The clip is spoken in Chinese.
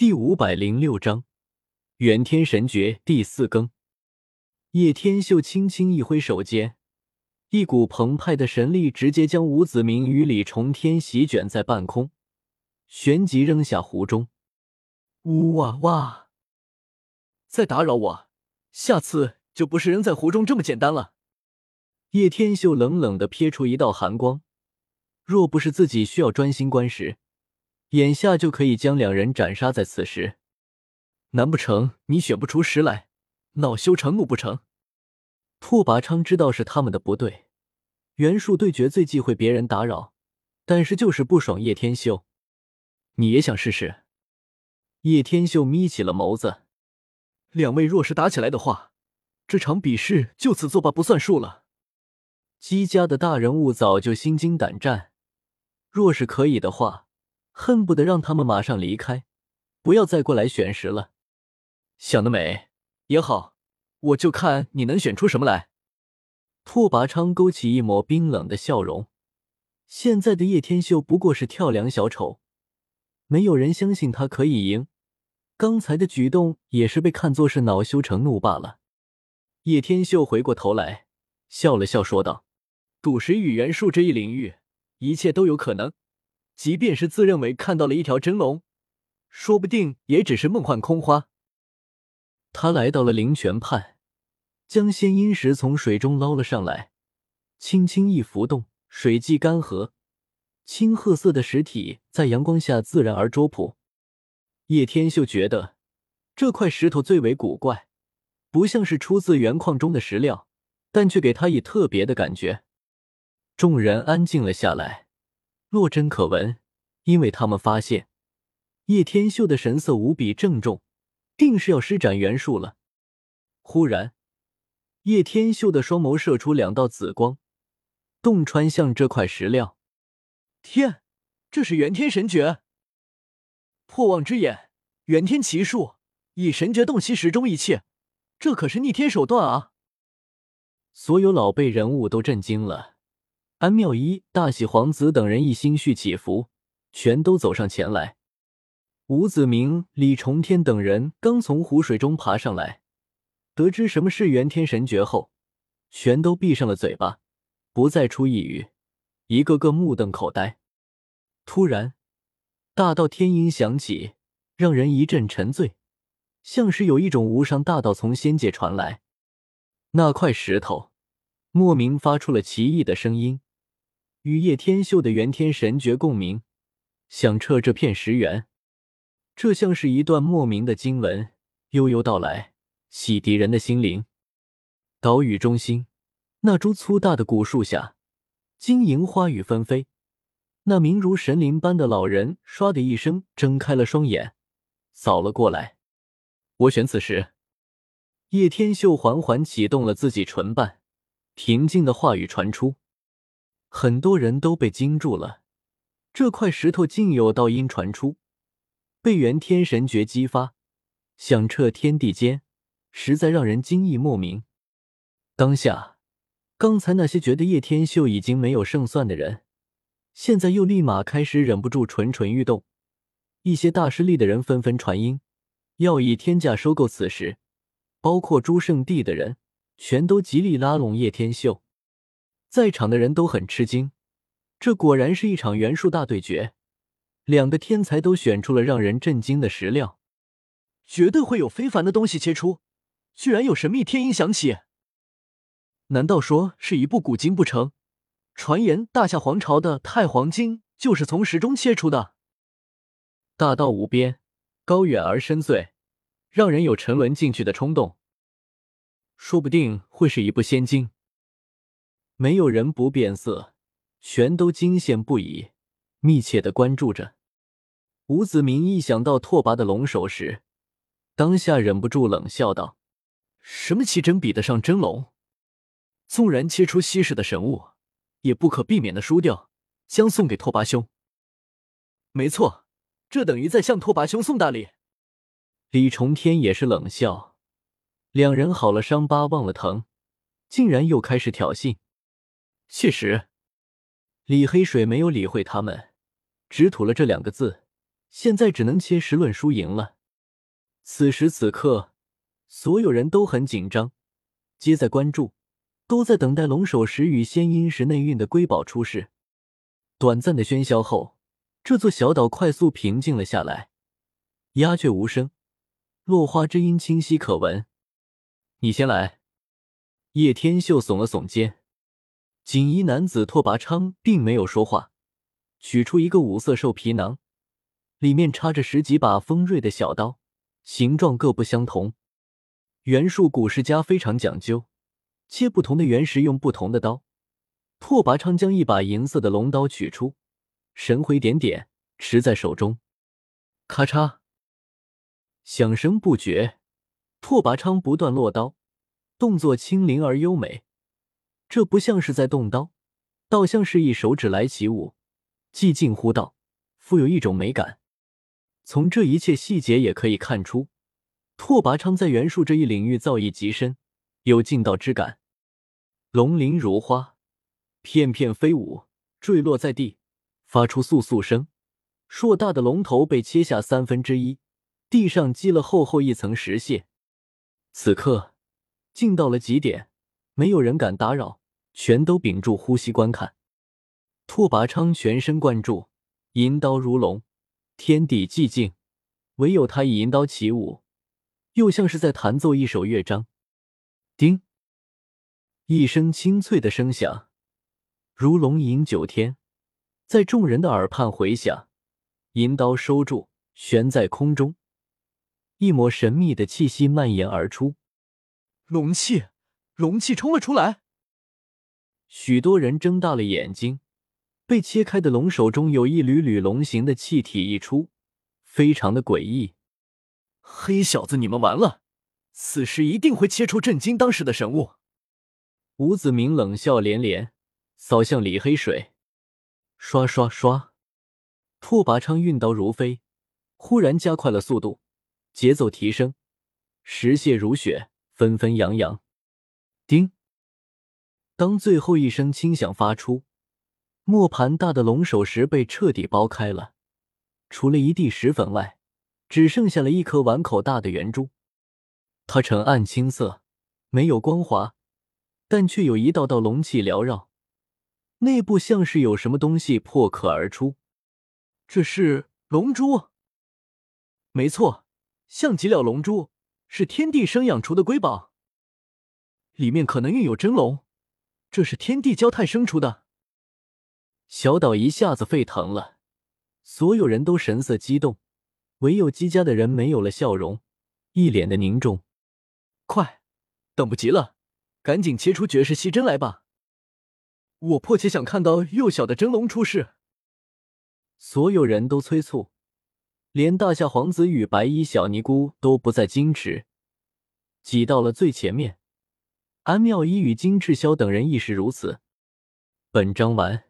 第五百零六章元天神诀第四更。叶天秀轻轻一挥手间，一股澎湃的神力直接将吴子明与李重天席卷在半空，旋即扔下湖中。呜哇哇！再打扰我，下次就不是扔在湖中这么简单了。叶天秀冷冷的撇出一道寒光，若不是自己需要专心观时，眼下就可以将两人斩杀在此时。难不成你选不出时来，恼羞成怒不成？拓跋昌知道是他们的不对，袁术对决最忌讳别人打扰，但是就是不爽叶天秀。你也想试试？叶天秀眯起了眸子。两位若是打起来的话，这场比试就此作罢，不算数了。姬家的大人物早就心惊胆战，若是可以的话，恨不得让他们马上离开，不要再过来选食了。想得美！也好，我就看你能选出什么来。拓跋昌勾起一抹冰冷的笑容。现在的叶天秀不过是跳梁小丑，没有人相信他可以赢。刚才的举动也是被看作是恼羞成怒罢了。叶天秀回过头来，笑了笑，说道。赌石与元术这一领域，一切都有可能。即便是自认为看到了一条真龙，说不定也只是梦幻空花。他来到了灵泉畔，将仙阴石从水中捞了上来，轻轻一浮动，水迹干涸，青褐色的石体在阳光下自然而卓朴。叶天秀觉得这块石头最为古怪，不像是出自原矿中的石料，但却给他以特别的感觉。众人安静了下来，落针可闻，因为他们发现叶天秀的神色无比郑重，定是要施展元术了。忽然，叶天秀的双眸射出两道紫光，洞穿向这块石料。天，这是元天神诀！破妄之眼，元天奇术，以神诀洞悉石中一切，这可是逆天手段啊！所有老辈人物都震惊了。安妙一、大喜皇子等人一心绪起伏，全都走上前来。吴子明、李重天等人刚从湖水中爬上来，得知什么是元天神诀后，全都闭上了嘴巴，不再出一语，一个个目瞪口呆。突然，大道天音响起，让人一阵沉醉，像是有一种无上大道从仙界传来。那块石头莫名发出了奇异的声音。与叶天秀的元天神诀共鸣，响彻这片石原。这像是一段莫名的经文，悠悠道来，洗涤人的心灵。岛屿中心，那株粗大的古树下，晶莹花雨纷飞。那名如神灵般的老人，唰的一声睁开了双眼，扫了过来。我选此时。叶天秀缓缓启动了自己唇瓣，平静的话语传出。很多人都被惊住了，这块石头竟有道音传出，被元天神诀激发，响彻天地间，实在让人惊异莫名。当下，刚才那些觉得叶天秀已经没有胜算的人，现在又立马开始忍不住蠢蠢欲动。一些大势力的人纷纷传音，要以天价收购此石，包括诸圣地的人，全都极力拉拢叶天秀。在场的人都很吃惊，这果然是一场元术大对决，两个天才都选出了让人震惊的石料，绝对会有非凡的东西切出，居然有神秘天音响起，难道说是一部古经不成？传言大夏皇朝的太黄经就是从石中切出的，大道无边，高远而深邃，让人有沉沦进去的冲动，说不定会是一部仙经。没有人不变色，全都惊羡不已，密切的关注着。吴子明一想到拓跋的龙首时，当下忍不住冷笑道：“什么奇珍比得上真龙？纵然切出稀世的神物，也不可避免的输掉，将送给拓跋兄。没错，这等于在向拓跋兄送大礼。”李重天也是冷笑，两人好了伤疤忘了疼，竟然又开始挑衅。确实，李黑水没有理会他们，只吐了这两个字，现在只能切实论输赢了。此时此刻，所有人都很紧张，皆在关注，都在等待龙首石与仙音石内蕴的瑰宝出世。短暂的喧嚣后，这座小岛快速平静了下来，鸦雀无声，落花之音清晰可闻。你先来。叶天秀耸了耸肩。锦衣男子拓跋昌并没有说话，取出一个五色兽皮囊，里面插着十几把锋锐的小刀，形状各不相同。袁术古世家非常讲究，切不同的原石用不同的刀。拓跋昌将一把银色的龙刀取出，神回点点，持在手中，咔嚓，响声不绝。拓跋昌不断落刀，动作轻灵而优美。这不像是在动刀，倒像是一手指来起舞，既近乎道，富有一种美感。从这一切细节也可以看出，拓跋昌在袁术这一领域造诣极深，有劲道之感。龙鳞如花，片片飞舞，坠落在地，发出簌簌声。硕大的龙头被切下三分之一，地上积了厚厚一层石屑。此刻，静到了极点，没有人敢打扰。全都屏住呼吸观看，拓跋昌全神贯注，银刀如龙，天地寂静，唯有他以银刀起舞，又像是在弹奏一首乐章。叮，一声清脆的声响，如龙吟九天，在众人的耳畔回响。银刀收住，悬在空中，一抹神秘的气息蔓延而出，龙气，龙气冲了出来。许多人睁大了眼睛，被切开的龙首中有一缕缕龙形的气体溢出，非常的诡异。黑小子，你们完了！此时一定会切出震惊当时的神物。吴子明冷笑连连，扫向李黑水。刷刷刷，拓跋昌运刀如飞，忽然加快了速度，节奏提升，石屑如雪，纷纷扬扬。叮。当最后一声轻响发出，磨盘大的龙首石被彻底剥开了，除了一地石粉外，只剩下了一颗碗口大的圆珠。它呈暗青色，没有光滑，但却有一道道龙气缭绕，内部像是有什么东西破壳而出。这是龙珠？没错，像极了龙珠，是天地生养出的瑰宝，里面可能蕴有真龙。这是天地交泰生出的，小岛一下子沸腾了，所有人都神色激动，唯有姬家的人没有了笑容，一脸的凝重。快，等不及了，赶紧切出绝世细针来吧！我迫切想看到幼小的真龙出世。所有人都催促，连大夏皇子与白衣小尼姑都不再矜持，挤到了最前面。安妙一与金赤霄等人亦是如此。本章完。